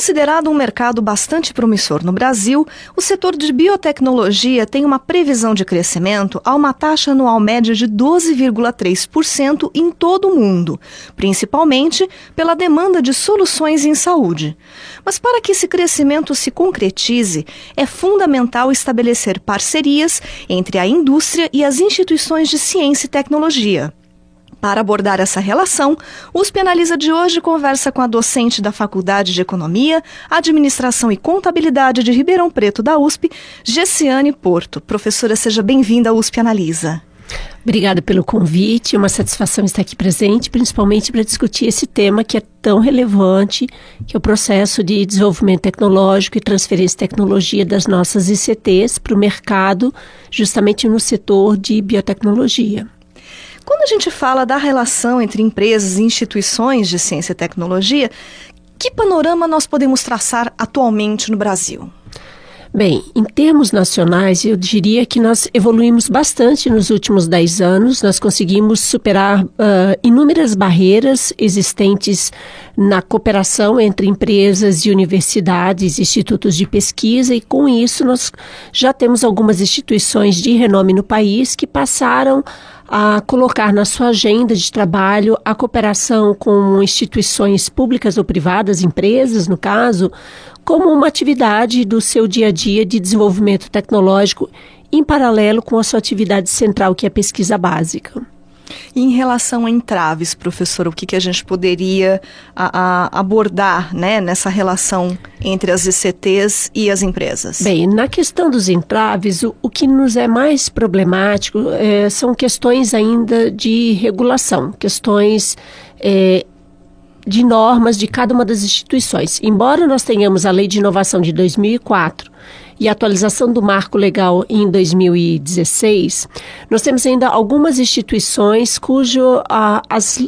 Considerado um mercado bastante promissor no Brasil, o setor de biotecnologia tem uma previsão de crescimento a uma taxa anual média de 12,3% em todo o mundo, principalmente pela demanda de soluções em saúde. Mas para que esse crescimento se concretize, é fundamental estabelecer parcerias entre a indústria e as instituições de ciência e tecnologia. Para abordar essa relação, USP Analisa de hoje conversa com a docente da Faculdade de Economia, Administração e Contabilidade de Ribeirão Preto da USP, Gessiane Porto. Professora, seja bem-vinda ao USP Analisa. Obrigada pelo convite, é uma satisfação estar aqui presente, principalmente para discutir esse tema que é tão relevante, que é o processo de desenvolvimento tecnológico e transferência de tecnologia das nossas ICTs para o mercado, justamente no setor de biotecnologia. Quando a gente fala da relação entre empresas e instituições de ciência e tecnologia, que panorama nós podemos traçar atualmente no Brasil? Bem, em termos nacionais, eu diria que nós evoluímos bastante nos últimos dez anos. Nós conseguimos superar uh, inúmeras barreiras existentes na cooperação entre empresas e universidades, institutos de pesquisa, e com isso nós já temos algumas instituições de renome no país que passaram a colocar na sua agenda de trabalho a cooperação com instituições públicas ou privadas, empresas, no caso, como uma atividade do seu dia a dia de desenvolvimento tecnológico em paralelo com a sua atividade central, que é a pesquisa básica. E em relação a entraves, professor, o que, que a gente poderia a, a abordar né, nessa relação entre as ICTs e as empresas? Bem, na questão dos entraves, o, o que nos é mais problemático é, são questões ainda de regulação, questões é, de normas de cada uma das instituições. Embora nós tenhamos a Lei de Inovação de 2004 e atualização do marco legal em 2016, nós temos ainda algumas instituições cujo a, as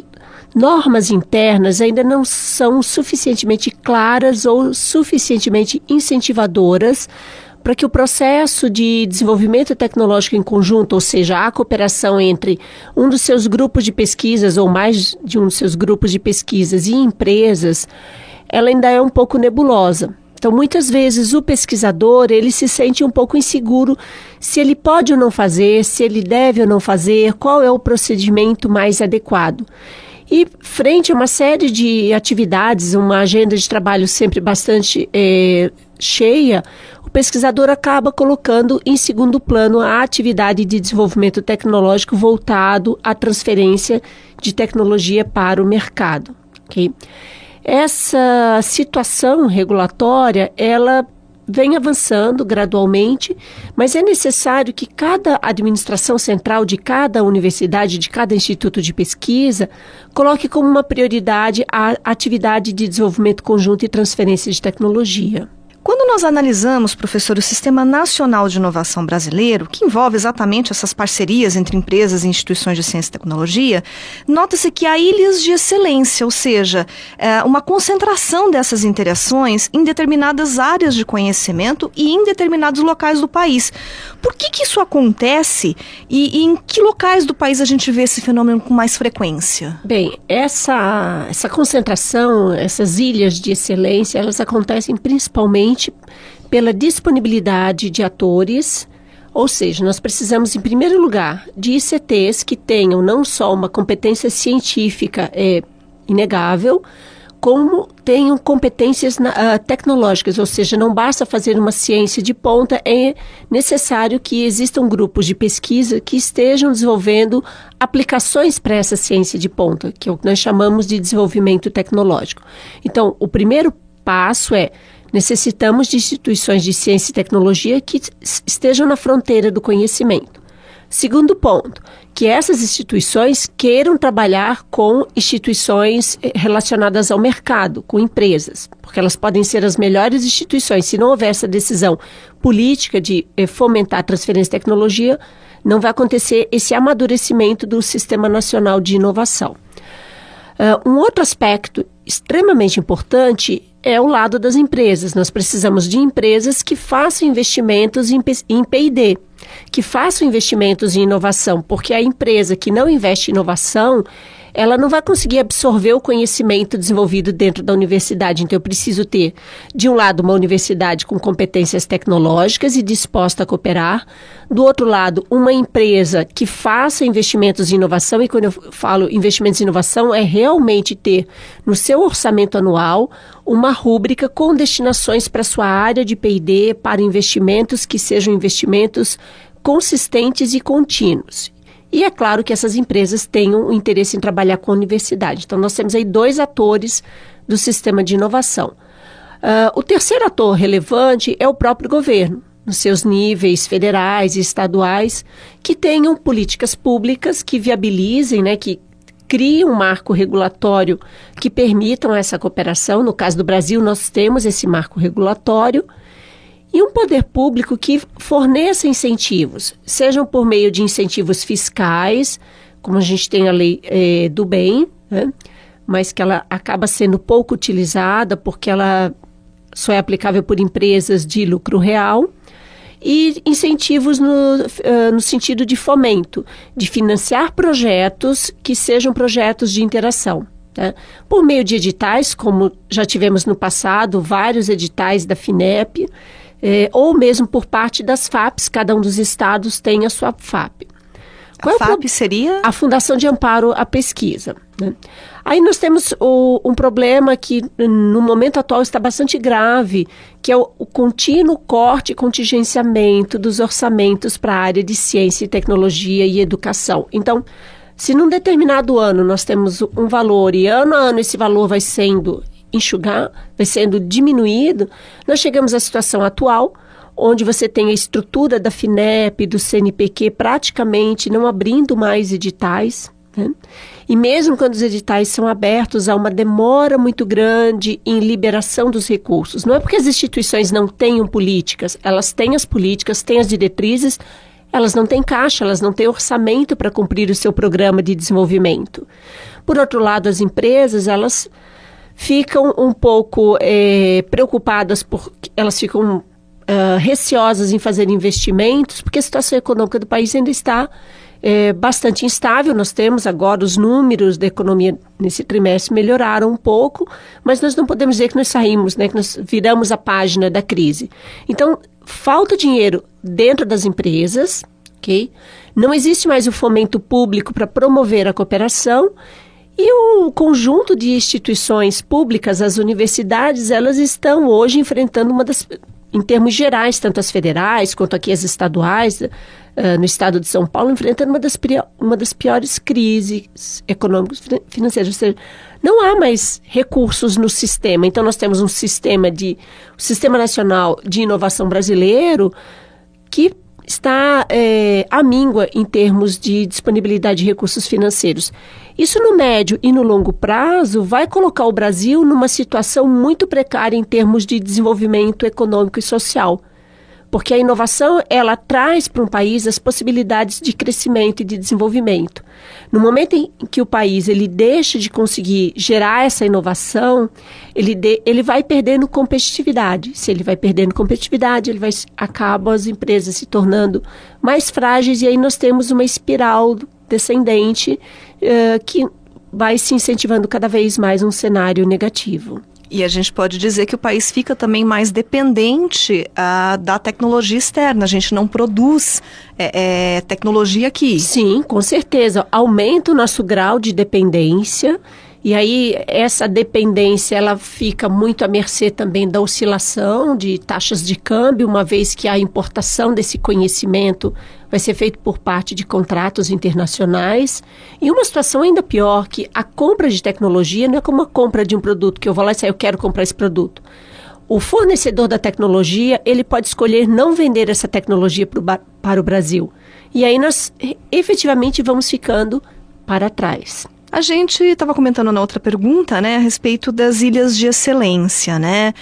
normas internas ainda não são suficientemente claras ou suficientemente incentivadoras para que o processo de desenvolvimento tecnológico em conjunto, ou seja, a cooperação entre um dos seus grupos de pesquisas ou mais de um dos seus grupos de pesquisas e empresas, ela ainda é um pouco nebulosa. Então, muitas vezes o pesquisador ele se sente um pouco inseguro se ele pode ou não fazer, se ele deve ou não fazer, qual é o procedimento mais adequado. E frente a uma série de atividades, uma agenda de trabalho sempre bastante é, cheia, o pesquisador acaba colocando em segundo plano a atividade de desenvolvimento tecnológico voltado à transferência de tecnologia para o mercado. Okay? Essa situação regulatória, ela vem avançando gradualmente, mas é necessário que cada administração central de cada universidade, de cada instituto de pesquisa, coloque como uma prioridade a atividade de desenvolvimento conjunto e transferência de tecnologia. Quando nós analisamos, professor, o Sistema Nacional de Inovação Brasileiro, que envolve exatamente essas parcerias entre empresas e instituições de ciência e tecnologia, nota-se que há ilhas de excelência, ou seja, é, uma concentração dessas interações em determinadas áreas de conhecimento e em determinados locais do país. Por que, que isso acontece e, e em que locais do país a gente vê esse fenômeno com mais frequência? Bem, essa, essa concentração, essas ilhas de excelência, elas acontecem principalmente pela disponibilidade de atores, ou seja, nós precisamos, em primeiro lugar, de ICTs que tenham não só uma competência científica é, inegável, como tenham competências na, uh, tecnológicas, ou seja, não basta fazer uma ciência de ponta, é necessário que existam grupos de pesquisa que estejam desenvolvendo aplicações para essa ciência de ponta, que é o que nós chamamos de desenvolvimento tecnológico. Então, o primeiro passo é Necessitamos de instituições de ciência e tecnologia que estejam na fronteira do conhecimento. Segundo ponto, que essas instituições queiram trabalhar com instituições eh, relacionadas ao mercado, com empresas, porque elas podem ser as melhores instituições. Se não houver essa decisão política de eh, fomentar a transferência de tecnologia, não vai acontecer esse amadurecimento do Sistema Nacional de Inovação. Uh, um outro aspecto extremamente importante é o lado das empresas. Nós precisamos de empresas que façam investimentos em, P&D, que façam investimentos em inovação, porque a empresa que não investe em inovação, ela não vai conseguir absorver o conhecimento desenvolvido dentro da universidade. Então, eu preciso ter, de um lado, uma universidade com competências tecnológicas e disposta a cooperar, do outro lado, uma empresa que faça investimentos em inovação. E quando eu falo investimentos em inovação, é realmente ter no seu orçamento anual uma rúbrica com destinações para sua área de PD, para investimentos que sejam investimentos consistentes e contínuos. E é claro que essas empresas tenham interesse em trabalhar com a universidade. Então, nós temos aí dois atores do sistema de inovação. Uh, o terceiro ator relevante é o próprio governo, nos seus níveis federais e estaduais, que tenham políticas públicas que viabilizem, né, que criem um marco regulatório que permitam essa cooperação. No caso do Brasil, nós temos esse marco regulatório e um poder público que forneça incentivos, sejam por meio de incentivos fiscais, como a gente tem a lei eh, do bem, né? mas que ela acaba sendo pouco utilizada porque ela só é aplicável por empresas de lucro real, e incentivos no, uh, no sentido de fomento, de financiar projetos que sejam projetos de interação. Né? Por meio de editais, como já tivemos no passado, vários editais da FINEP, é, ou mesmo por parte das FAPs, cada um dos estados tem a sua FAP. Qual a é FAP seria? A Fundação de Amparo à Pesquisa. Né? Aí nós temos o, um problema que no momento atual está bastante grave, que é o, o contínuo corte e contingenciamento dos orçamentos para a área de ciência e tecnologia e educação. Então, se num determinado ano nós temos um valor e ano a ano esse valor vai sendo enxugar, vai sendo diminuído, nós chegamos à situação atual, onde você tem a estrutura da FINEP, do CNPq praticamente não abrindo mais editais. Né? E mesmo quando os editais são abertos, há uma demora muito grande em liberação dos recursos. Não é porque as instituições não tenham políticas, elas têm as políticas, têm as diretrizes, elas não têm caixa, elas não têm orçamento para cumprir o seu programa de desenvolvimento. Por outro lado, as empresas, elas ficam um pouco é, preocupadas, por, elas ficam uh, receosas em fazer investimentos, porque a situação econômica do país ainda está é, bastante instável. Nós temos agora os números da economia nesse trimestre melhoraram um pouco, mas nós não podemos dizer que nós saímos, né, que nós viramos a página da crise. Então, falta dinheiro dentro das empresas, ok? Não existe mais o fomento público para promover a cooperação e o conjunto de instituições públicas, as universidades, elas estão hoje enfrentando uma das, em termos gerais, tanto as federais quanto aqui as estaduais, uh, no estado de São Paulo, enfrentando uma das, uma das piores crises econômicas financeiras. Ou seja, não há mais recursos no sistema. Então, nós temos um sistema de. O Sistema Nacional de Inovação Brasileiro que está é, à míngua em termos de disponibilidade de recursos financeiros. Isso no médio e no longo prazo vai colocar o Brasil numa situação muito precária em termos de desenvolvimento econômico e social porque a inovação ela traz para um país as possibilidades de crescimento e de desenvolvimento. No momento em que o país ele deixa de conseguir gerar essa inovação, ele, de, ele vai perdendo competitividade. Se ele vai perdendo competitividade, ele vai acaba as empresas se tornando mais frágeis e aí nós temos uma espiral descendente uh, que vai se incentivando cada vez mais um cenário negativo. E a gente pode dizer que o país fica também mais dependente uh, da tecnologia externa. A gente não produz é, é, tecnologia aqui. Sim, com certeza. Aumenta o nosso grau de dependência. E aí essa dependência ela fica muito à mercê também da oscilação de taxas de câmbio, uma vez que a importação desse conhecimento vai ser feito por parte de contratos internacionais. E uma situação ainda pior que a compra de tecnologia não é como a compra de um produto que eu vou lá e sei, eu quero comprar esse produto. O fornecedor da tecnologia, ele pode escolher não vender essa tecnologia pro, para o Brasil. E aí nós efetivamente vamos ficando para trás. A gente estava comentando na outra pergunta, né, a respeito das ilhas de excelência, né?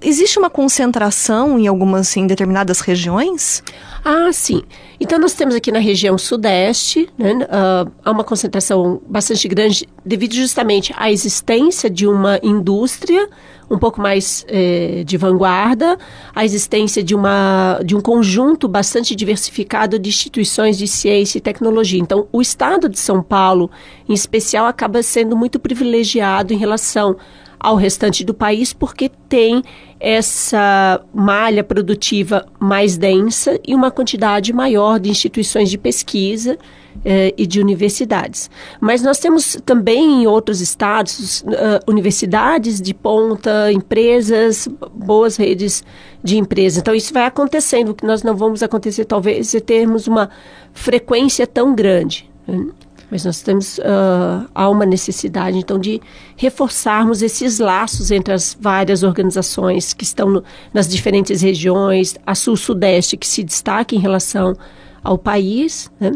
Existe uma concentração em algumas, em determinadas regiões? Ah, sim. Então, nós temos aqui na região sudeste, né, uh, há uma concentração bastante grande devido justamente à existência de uma indústria um pouco mais eh, de vanguarda, a existência de, uma, de um conjunto bastante diversificado de instituições de ciência e tecnologia. Então, o estado de São Paulo, em especial, acaba sendo muito privilegiado em relação ao restante do país, porque tem essa malha produtiva mais densa e uma quantidade maior de instituições de pesquisa eh, e de universidades. Mas nós temos também em outros estados uh, universidades de ponta, empresas, boas redes de empresas. Então isso vai acontecendo. O que nós não vamos acontecer talvez é termos uma frequência tão grande. Mas nós temos uh, há uma necessidade então de reforçarmos esses laços entre as várias organizações que estão no, nas diferentes regiões, a sul-sudeste que se destaca em relação ao país, né?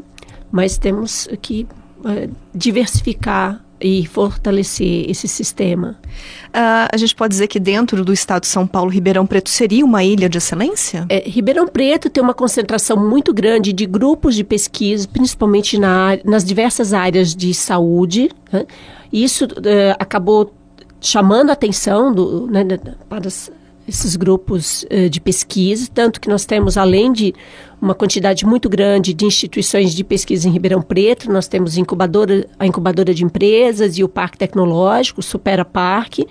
mas temos que uh, diversificar e fortalecer esse sistema. Uh, a gente pode dizer que dentro do estado de São Paulo, Ribeirão Preto seria uma ilha de excelência? É, Ribeirão Preto tem uma concentração muito grande de grupos de pesquisa, principalmente na, nas diversas áreas de saúde. Né? Isso uh, acabou chamando a atenção do, né, para as esses grupos uh, de pesquisa, tanto que nós temos, além de uma quantidade muito grande de instituições de pesquisa em Ribeirão Preto, nós temos incubadora, a incubadora de empresas e o Parque Tecnológico, o Supera Parque,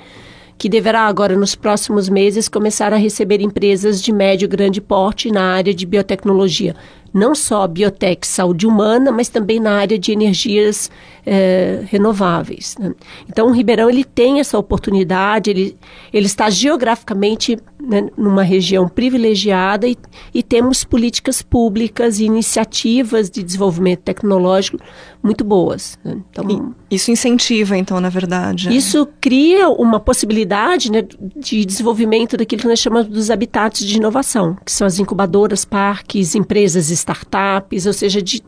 que deverá agora, nos próximos meses, começar a receber empresas de médio e grande porte na área de biotecnologia. Não só biotech, saúde humana, mas também na área de energias eh, renováveis. Né? Então, o Ribeirão ele tem essa oportunidade, ele, ele está geograficamente né, numa região privilegiada e, e temos políticas públicas e iniciativas de desenvolvimento tecnológico muito boas. Né? Então, isso incentiva, então, na verdade. É. Isso cria uma possibilidade né, de desenvolvimento daquilo que nós chamamos dos habitats de inovação, que são as incubadoras, parques, empresas, startups, ou seja, de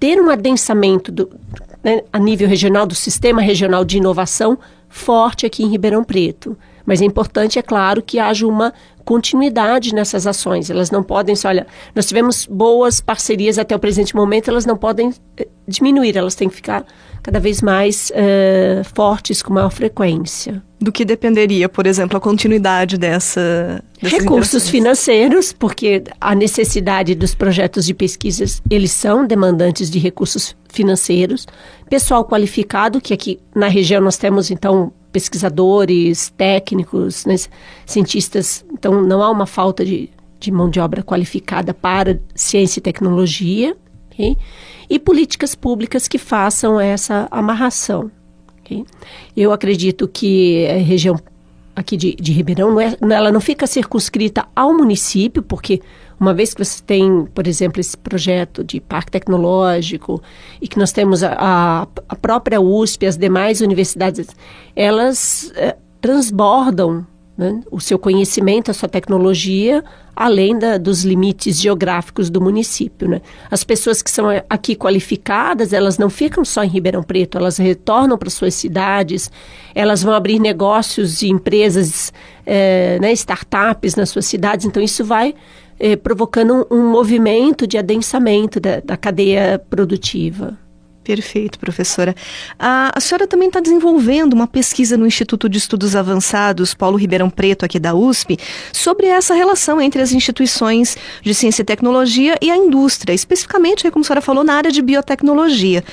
ter um adensamento do, né, a nível regional do sistema regional de inovação forte aqui em Ribeirão Preto. Mas é importante, é claro, que haja uma continuidade nessas ações. Elas não podem só, olha, nós tivemos boas parcerias até o presente momento, elas não podem eh, diminuir, elas têm que ficar cada vez mais uh, fortes com maior frequência. Do que dependeria, por exemplo, a continuidade dessa recursos financeiros, porque a necessidade dos projetos de pesquisas eles são demandantes de recursos financeiros, pessoal qualificado que aqui na região nós temos então pesquisadores, técnicos, né, cientistas. Então, não há uma falta de, de mão de obra qualificada para ciência e tecnologia. Okay? E políticas públicas que façam essa amarração. Okay? Eu acredito que a região aqui de, de Ribeirão, não é, ela não fica circunscrita ao município, porque uma vez que você tem, por exemplo, esse projeto de parque tecnológico e que nós temos a, a própria USP, as demais universidades, elas é, transbordam né, o seu conhecimento, a sua tecnologia, além da, dos limites geográficos do município. Né? As pessoas que são aqui qualificadas, elas não ficam só em Ribeirão Preto, elas retornam para suas cidades, elas vão abrir negócios e empresas, é, né, startups nas suas cidades, então isso vai eh, provocando um, um, movimento de adensamento da, da cadeia produtiva. Perfeito, professora. A, a senhora também está desenvolvendo uma pesquisa no Instituto de Estudos Avançados Paulo Ribeirão Preto, aqui da USP, sobre essa relação entre as instituições de ciência e tecnologia e a indústria, especificamente, como a senhora falou, na área de biotecnologia.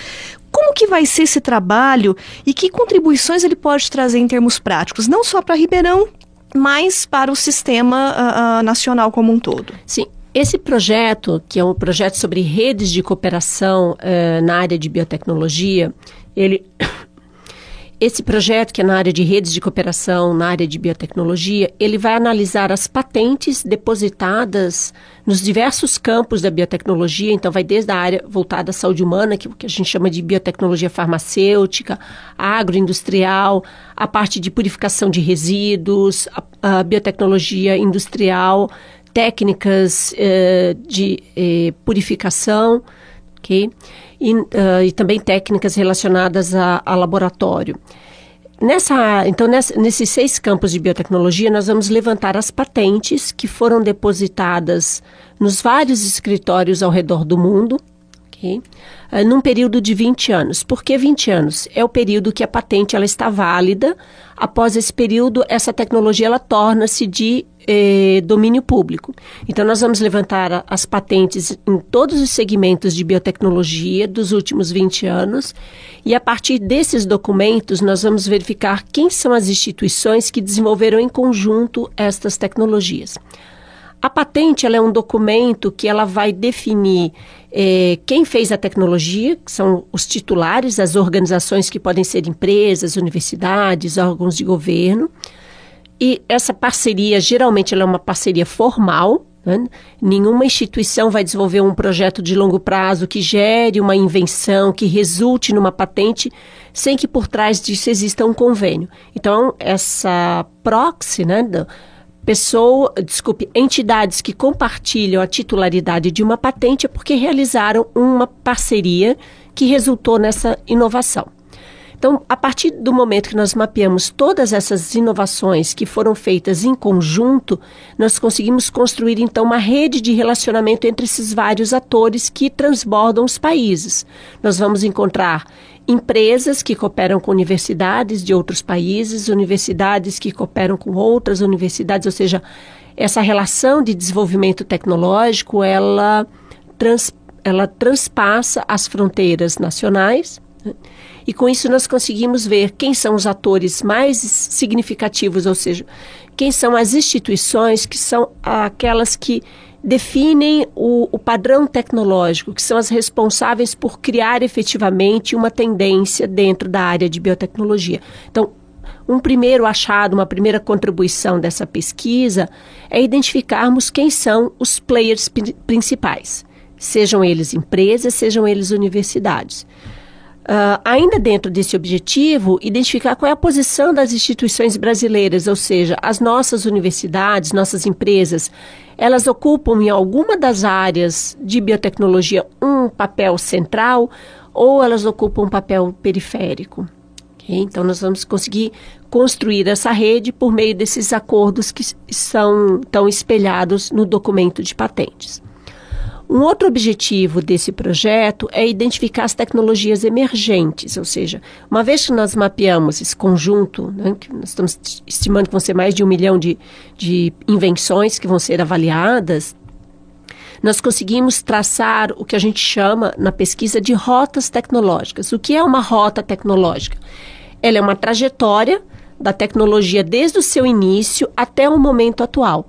Como que vai ser esse trabalho e que contribuições ele pode trazer em termos práticos, não só para Ribeirão, mas para o sistema uh, nacional como um todo. Sim. Esse projeto, que é um projeto sobre redes de cooperação uh, na área de biotecnologia, ele esse projeto, que é na área de redes de cooperação, na área de biotecnologia, ele vai analisar as patentes depositadas nos diversos campos da biotecnologia. Então, vai desde a área voltada à saúde humana, que, que a gente chama de biotecnologia farmacêutica, agroindustrial, a parte de purificação de resíduos, a, a biotecnologia industrial, técnicas eh, de eh, purificação, ok? E, uh, e também técnicas relacionadas a, a laboratório. nessa, então, nessa, nesses seis campos de biotecnologia, nós vamos levantar as patentes que foram depositadas nos vários escritórios ao redor do mundo, okay? uh, num período de 20 anos. Por que 20 anos? É o período que a patente ela está válida. Após esse período, essa tecnologia ela torna-se de eh, domínio público. Então, nós vamos levantar as patentes em todos os segmentos de biotecnologia dos últimos 20 anos, e a partir desses documentos, nós vamos verificar quem são as instituições que desenvolveram em conjunto estas tecnologias. A patente ela é um documento que ela vai definir eh, quem fez a tecnologia, que são os titulares, as organizações que podem ser empresas, universidades, órgãos de governo. E essa parceria, geralmente, ela é uma parceria formal. Né? Nenhuma instituição vai desenvolver um projeto de longo prazo que gere uma invenção, que resulte numa patente, sem que por trás disso exista um convênio. Então, essa proxy, né, pessoa, desculpe, entidades que compartilham a titularidade de uma patente é porque realizaram uma parceria que resultou nessa inovação. Então, a partir do momento que nós mapeamos todas essas inovações que foram feitas em conjunto, nós conseguimos construir então uma rede de relacionamento entre esses vários atores que transbordam os países. Nós vamos encontrar empresas que cooperam com universidades de outros países, universidades que cooperam com outras universidades, ou seja, essa relação de desenvolvimento tecnológico, ela, trans, ela transpassa as fronteiras nacionais né? E com isso nós conseguimos ver quem são os atores mais significativos, ou seja, quem são as instituições que são aquelas que definem o, o, padrão tecnológico, que são as responsáveis por criar efetivamente uma tendência dentro da área de biotecnologia. Então, um primeiro achado, uma primeira contribuição dessa pesquisa é identificarmos quem são os players principais, sejam eles empresas, sejam eles universidades. Uh, ainda dentro desse objetivo, identificar qual é a posição das instituições brasileiras, ou seja, as nossas universidades, nossas empresas, elas ocupam em alguma das áreas de biotecnologia um papel central ou elas ocupam um papel periférico. Okay? Então, nós vamos conseguir construir essa rede por meio desses acordos que são tão espelhados no documento de patentes. Um outro objetivo desse projeto é identificar as tecnologias emergentes, ou seja, uma vez que nós mapeamos esse conjunto, né, que nós estamos estimando que vão ser mais de um milhão de, de invenções que vão ser avaliadas, nós conseguimos traçar o que a gente chama na pesquisa de rotas tecnológicas. O que é uma rota tecnológica? Ela é uma trajetória da tecnologia desde o seu início até o momento atual.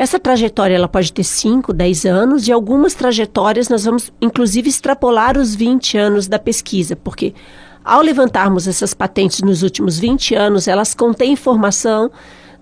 Essa trajetória ela pode ter 5, 10 anos e algumas trajetórias nós vamos inclusive extrapolar os 20 anos da pesquisa, porque ao levantarmos essas patentes nos últimos 20 anos, elas contêm informação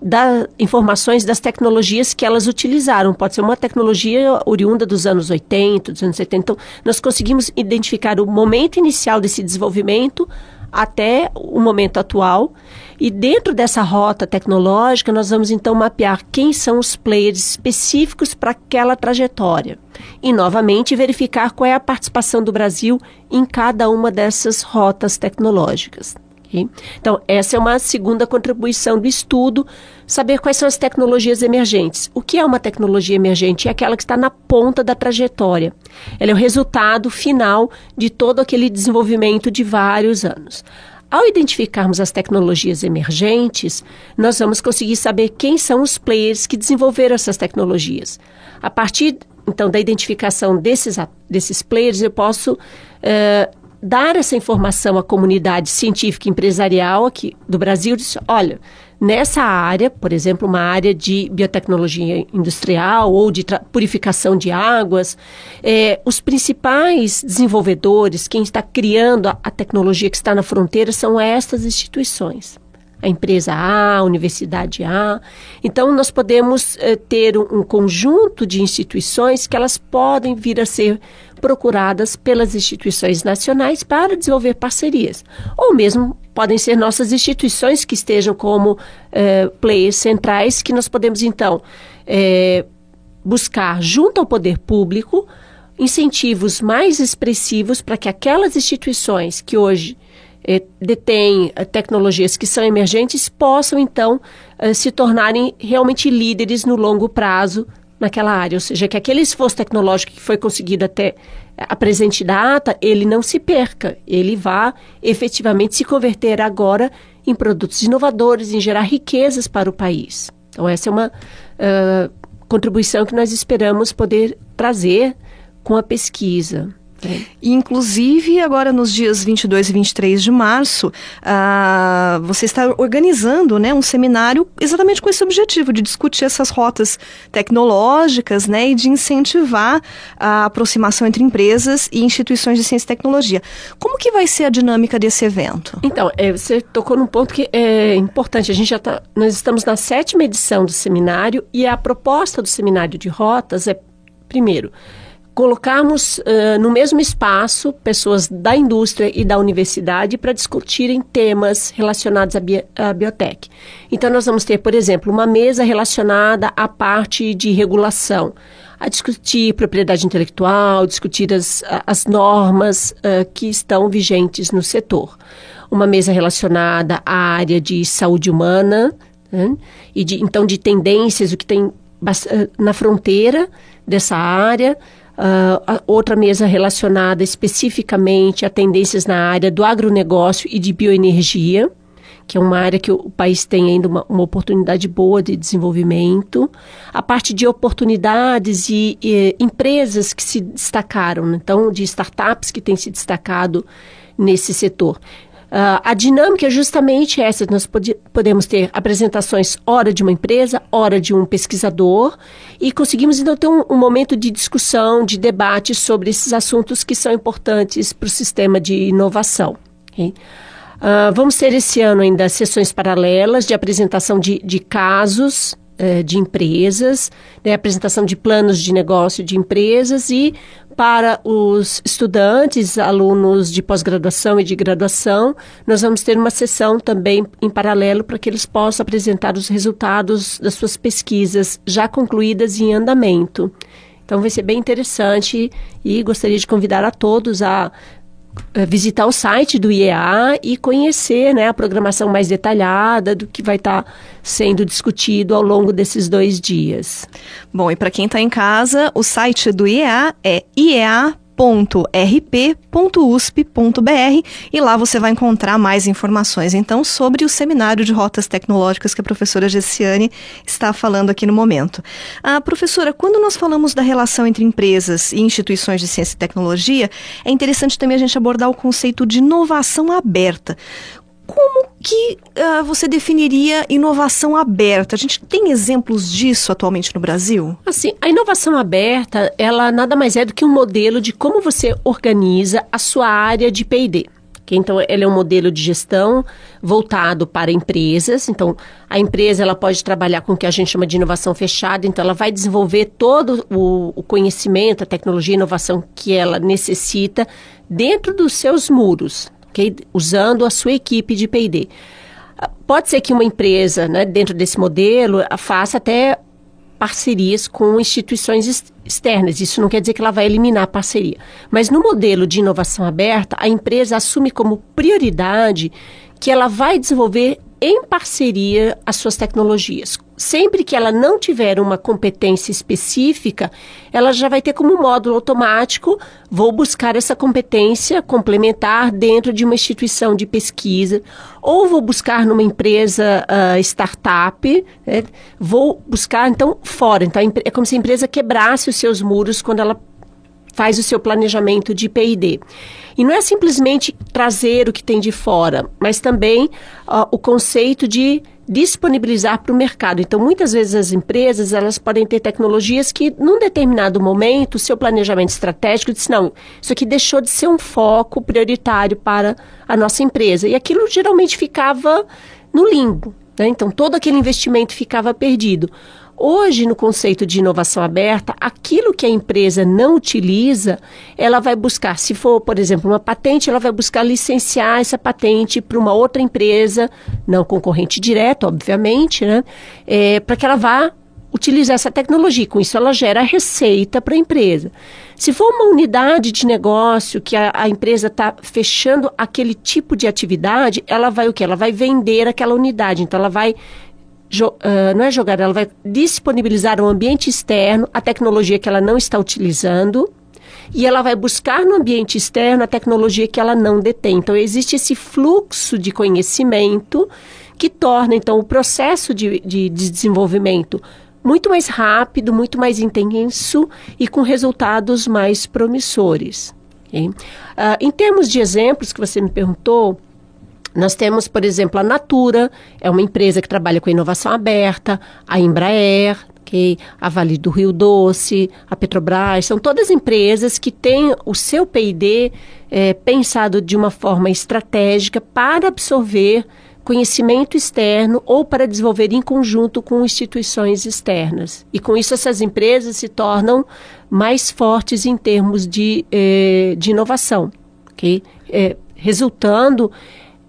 da, informações das tecnologias que elas utilizaram. Pode ser uma tecnologia oriunda dos anos 80, dos anos 70. Então, nós conseguimos identificar o momento inicial desse desenvolvimento até o momento atual. E dentro dessa rota tecnológica, nós vamos então mapear quem são os players específicos para aquela trajetória. E, novamente, verificar qual é a participação do Brasil em cada uma dessas rotas tecnológicas. Então, essa é uma segunda contribuição do estudo, saber quais são as tecnologias emergentes. O que é uma tecnologia emergente? É aquela que está na ponta da trajetória. Ela é o resultado final de todo aquele desenvolvimento de vários anos. Ao identificarmos as tecnologias emergentes, nós vamos conseguir saber quem são os players que desenvolveram essas tecnologias. A partir, então, da identificação desses, desses players, eu posso uh, dar essa informação à comunidade científica e empresarial aqui do Brasil. Diz, olha, Nessa área, por exemplo, uma área de biotecnologia industrial ou de purificação de águas, é, os principais desenvolvedores, quem está criando a, a tecnologia que está na fronteira, são estas instituições a empresa A, a universidade A. Então, nós podemos eh, ter um, um, conjunto de instituições que elas podem vir a ser procuradas pelas instituições nacionais para desenvolver parcerias. Ou mesmo podem ser nossas instituições que estejam como eh, players centrais, que nós podemos, então, eh, buscar, junto ao poder público, incentivos mais expressivos para que aquelas instituições que hoje eh, detêm eh, tecnologias que são emergentes possam, então, se tornarem realmente líderes no longo prazo naquela área. Ou seja, que aquele esforço tecnológico que foi conseguido até a presente data, ele não se perca, ele vá efetivamente se converter agora em produtos inovadores, em gerar riquezas para o país. Então, essa é uma uh, contribuição que nós esperamos poder trazer com a pesquisa. É. Inclusive, agora nos dias 22 e 23 de março, ah, você está organizando né, um seminário exatamente com esse objetivo, de discutir essas rotas tecnológicas né, e de incentivar a aproximação entre empresas e instituições de ciência e tecnologia. Como que vai ser a dinâmica desse evento? Então, é, você tocou num ponto que é importante. A gente já tá, nós estamos na sétima edição do seminário e a proposta do seminário de rotas é, primeiro, colocarmos uh, no mesmo espaço pessoas da indústria e da universidade para discutirem temas relacionados à, bi à biotech. Então, nós vamos ter, por exemplo, uma mesa relacionada à parte de regulação, a discutir propriedade intelectual, discutir as, as normas uh, que estão vigentes no setor. Uma mesa relacionada à área de saúde humana, né? e de, então de tendências, o que tem na fronteira dessa área, Uh, outra mesa relacionada especificamente a tendências na área do agronegócio e de bioenergia, que é uma área que o país tem ainda uma, uma oportunidade boa de desenvolvimento. A parte de oportunidades e, e empresas que se destacaram, né? então, de startups que têm se destacado nesse setor. Uh, a dinâmica é justamente essa: nós pod podemos ter apresentações, hora de uma empresa, hora de um pesquisador, e conseguimos então ter um, um momento de discussão, de debate sobre esses assuntos que são importantes para o sistema de inovação. Okay? Uh, vamos ter esse ano ainda sessões paralelas de apresentação de, de casos uh, de empresas, né, apresentação de planos de negócio de empresas e para os estudantes, alunos de pós-graduação e de graduação, nós vamos ter uma sessão também em paralelo para que eles possam apresentar os resultados das suas pesquisas já concluídas em andamento. Então vai ser bem interessante e gostaria de convidar a todos a eh, visitar o site do IEA e conhecer né, a programação mais detalhada do que vai estar tá sendo discutido ao longo desses dois dias. Bom, e para quem está em casa, o site do IEA é iea e lá você vai encontrar mais informações então sobre o seminário de rotas tecnológicas que a professora Gessiane está falando aqui no momento. Ah, professora, quando nós falamos da relação entre empresas e instituições de ciência e tecnologia, é interessante também a gente abordar o conceito de inovação aberta. Como que uh, você definiria inovação aberta? A gente tem exemplos disso atualmente no Brasil? Assim, a inovação aberta, ela nada mais é do que um modelo de como você organiza a sua área de P&D. Então, ele é um modelo de gestão voltado para empresas. Então, a empresa ela pode trabalhar com o que a gente chama de inovação fechada. Então, ela vai desenvolver todo o, o conhecimento, a tecnologia e inovação que ela necessita dentro dos seus muros okay? usando a sua equipe de P&D. Pode ser que uma empresa, né, dentro desse modelo, faça até parcerias com instituições externas. Isso não quer dizer que ela vai eliminar a parceria. Mas no modelo de inovação aberta, a empresa assume como prioridade que ela vai desenvolver em parceria as suas tecnologias. Sempre que ela não tiver uma competência específica, ela já vai ter como módulo automático: vou buscar essa competência complementar dentro de uma instituição de pesquisa, ou vou buscar numa empresa uh, startup, né? vou buscar então fora. Então é como se a empresa quebrasse os seus muros quando ela faz o seu planejamento de P&D. E não é simplesmente trazer o que tem de fora, mas também uh, o conceito de disponibilizar para o mercado. Então, muitas vezes as empresas elas podem ter tecnologias que, num determinado momento, o seu planejamento estratégico diz não, isso aqui deixou de ser um foco prioritário para a nossa empresa. E aquilo geralmente ficava no limbo. Né? Então, todo aquele investimento ficava perdido. Hoje, no conceito de inovação aberta, aquilo que a empresa não utiliza, ela vai buscar, se for, por exemplo, uma patente, ela vai buscar licenciar essa patente para uma outra empresa, não concorrente direto, obviamente, né? É, para que ela vá utilizar essa tecnologia. Com isso, ela gera receita para a empresa. Se for uma unidade de negócio que a, a empresa está fechando aquele tipo de atividade, ela vai o quê? Ela vai vender aquela unidade. Então, ela vai Uh, não é jogar, ela vai disponibilizar um ambiente externo a tecnologia que ela não está utilizando e ela vai buscar no ambiente externo a tecnologia que ela não detém. Então, existe esse fluxo de conhecimento que torna, então, o processo de, de, de desenvolvimento muito mais rápido, muito mais intenso e com resultados mais promissores. Okay? Uh, em termos de exemplos que você me perguntou, nós temos, por exemplo, a Natura, é uma empresa que trabalha com inovação aberta, a Embraer, okay? a Vale do Rio Doce, a Petrobras, são todas empresas que têm o seu P&D é, pensado de uma forma estratégica para absorver conhecimento externo ou para desenvolver em conjunto com instituições externas. E com isso, essas empresas se tornam mais fortes em termos de, eh, de inovação, okay? Eh, resultando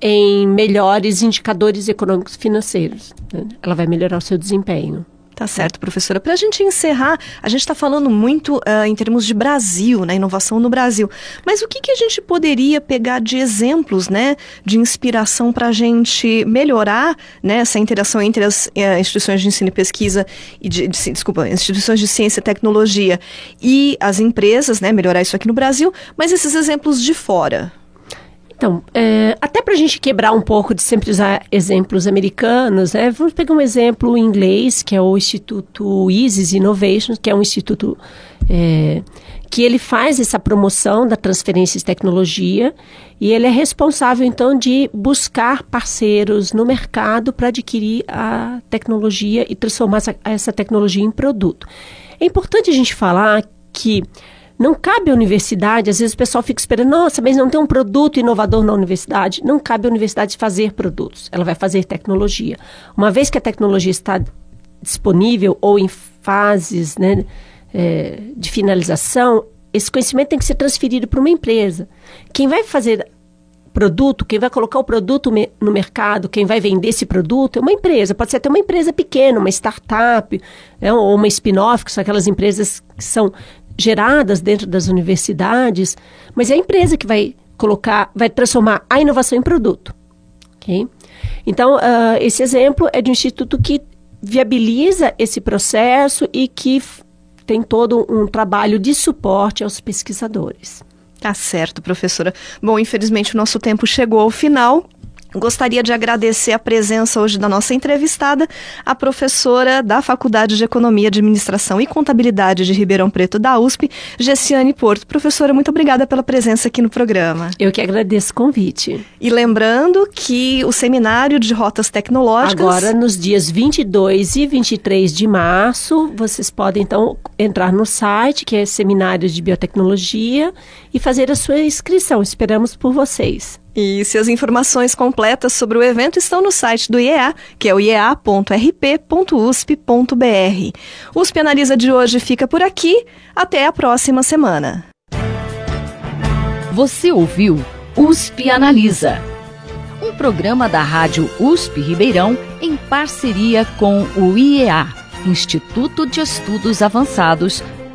em melhores indicadores econômicos financeiros. Né? Ela vai melhorar o seu desempenho. Tá certo, professora. Para a gente encerrar, a gente está falando muito uh, em termos de Brasil, né, inovação no Brasil. Mas o que, que a gente poderia pegar de exemplos, né, de inspiração para a gente melhorar, né, essa interação entre as uh, instituições de ensino e pesquisa e de, de, desculpa, instituições de ciência e tecnologia e as empresas, né, melhorar isso aqui no Brasil. Mas esses exemplos de fora, então, é, até para a gente quebrar um pouco de sempre usar exemplos americanos, né, vamos pegar um exemplo inglês, que é o Instituto ISIS Innovation, que é um instituto é, que ele faz essa promoção da transferência de tecnologia e ele é responsável, então, de buscar parceiros no mercado para adquirir a tecnologia e transformar essa, essa tecnologia em produto. É importante a gente falar que não cabe à universidade, às vezes o pessoal fica esperando, nossa, mas não tem um produto inovador na universidade. Não cabe à universidade fazer produtos, ela vai fazer tecnologia. Uma vez que a tecnologia está disponível ou em fases né, é, de finalização, esse conhecimento tem que ser transferido para uma empresa. Quem vai fazer produto, quem vai colocar o produto no mercado, quem vai vender esse produto é uma empresa. Pode ser até uma empresa pequena, uma startup, né, ou uma spin-off, que são aquelas empresas que são geradas dentro das universidades, mas é a empresa que vai colocar, vai transformar a inovação em produto. Okay? Então, uh, esse exemplo é de um instituto que viabiliza esse processo e que tem todo um trabalho de suporte aos pesquisadores. Tá certo, professora. Bom, infelizmente o nosso tempo chegou ao final. Gostaria de agradecer a presença hoje da nossa entrevistada, a professora da Faculdade de Economia, Administração e Contabilidade de Ribeirão Preto da USP, Gessiane Porto. Professora, muito obrigada pela presença aqui no programa. Eu que agradeço o convite. E lembrando que o seminário de rotas tecnológicas. Agora, nos dias 22 e 23 de março, vocês podem então entrar no site, que é Seminários de Biotecnologia, e fazer a sua inscrição. Esperamos por vocês. E se as informações completas sobre o evento estão no site do IEA, que é o iea.rp.usp.br. USP Analisa de hoje fica por aqui. Até a próxima semana. Você ouviu USP Analisa, um programa da Rádio USP Ribeirão em parceria com o IEA, Instituto de Estudos Avançados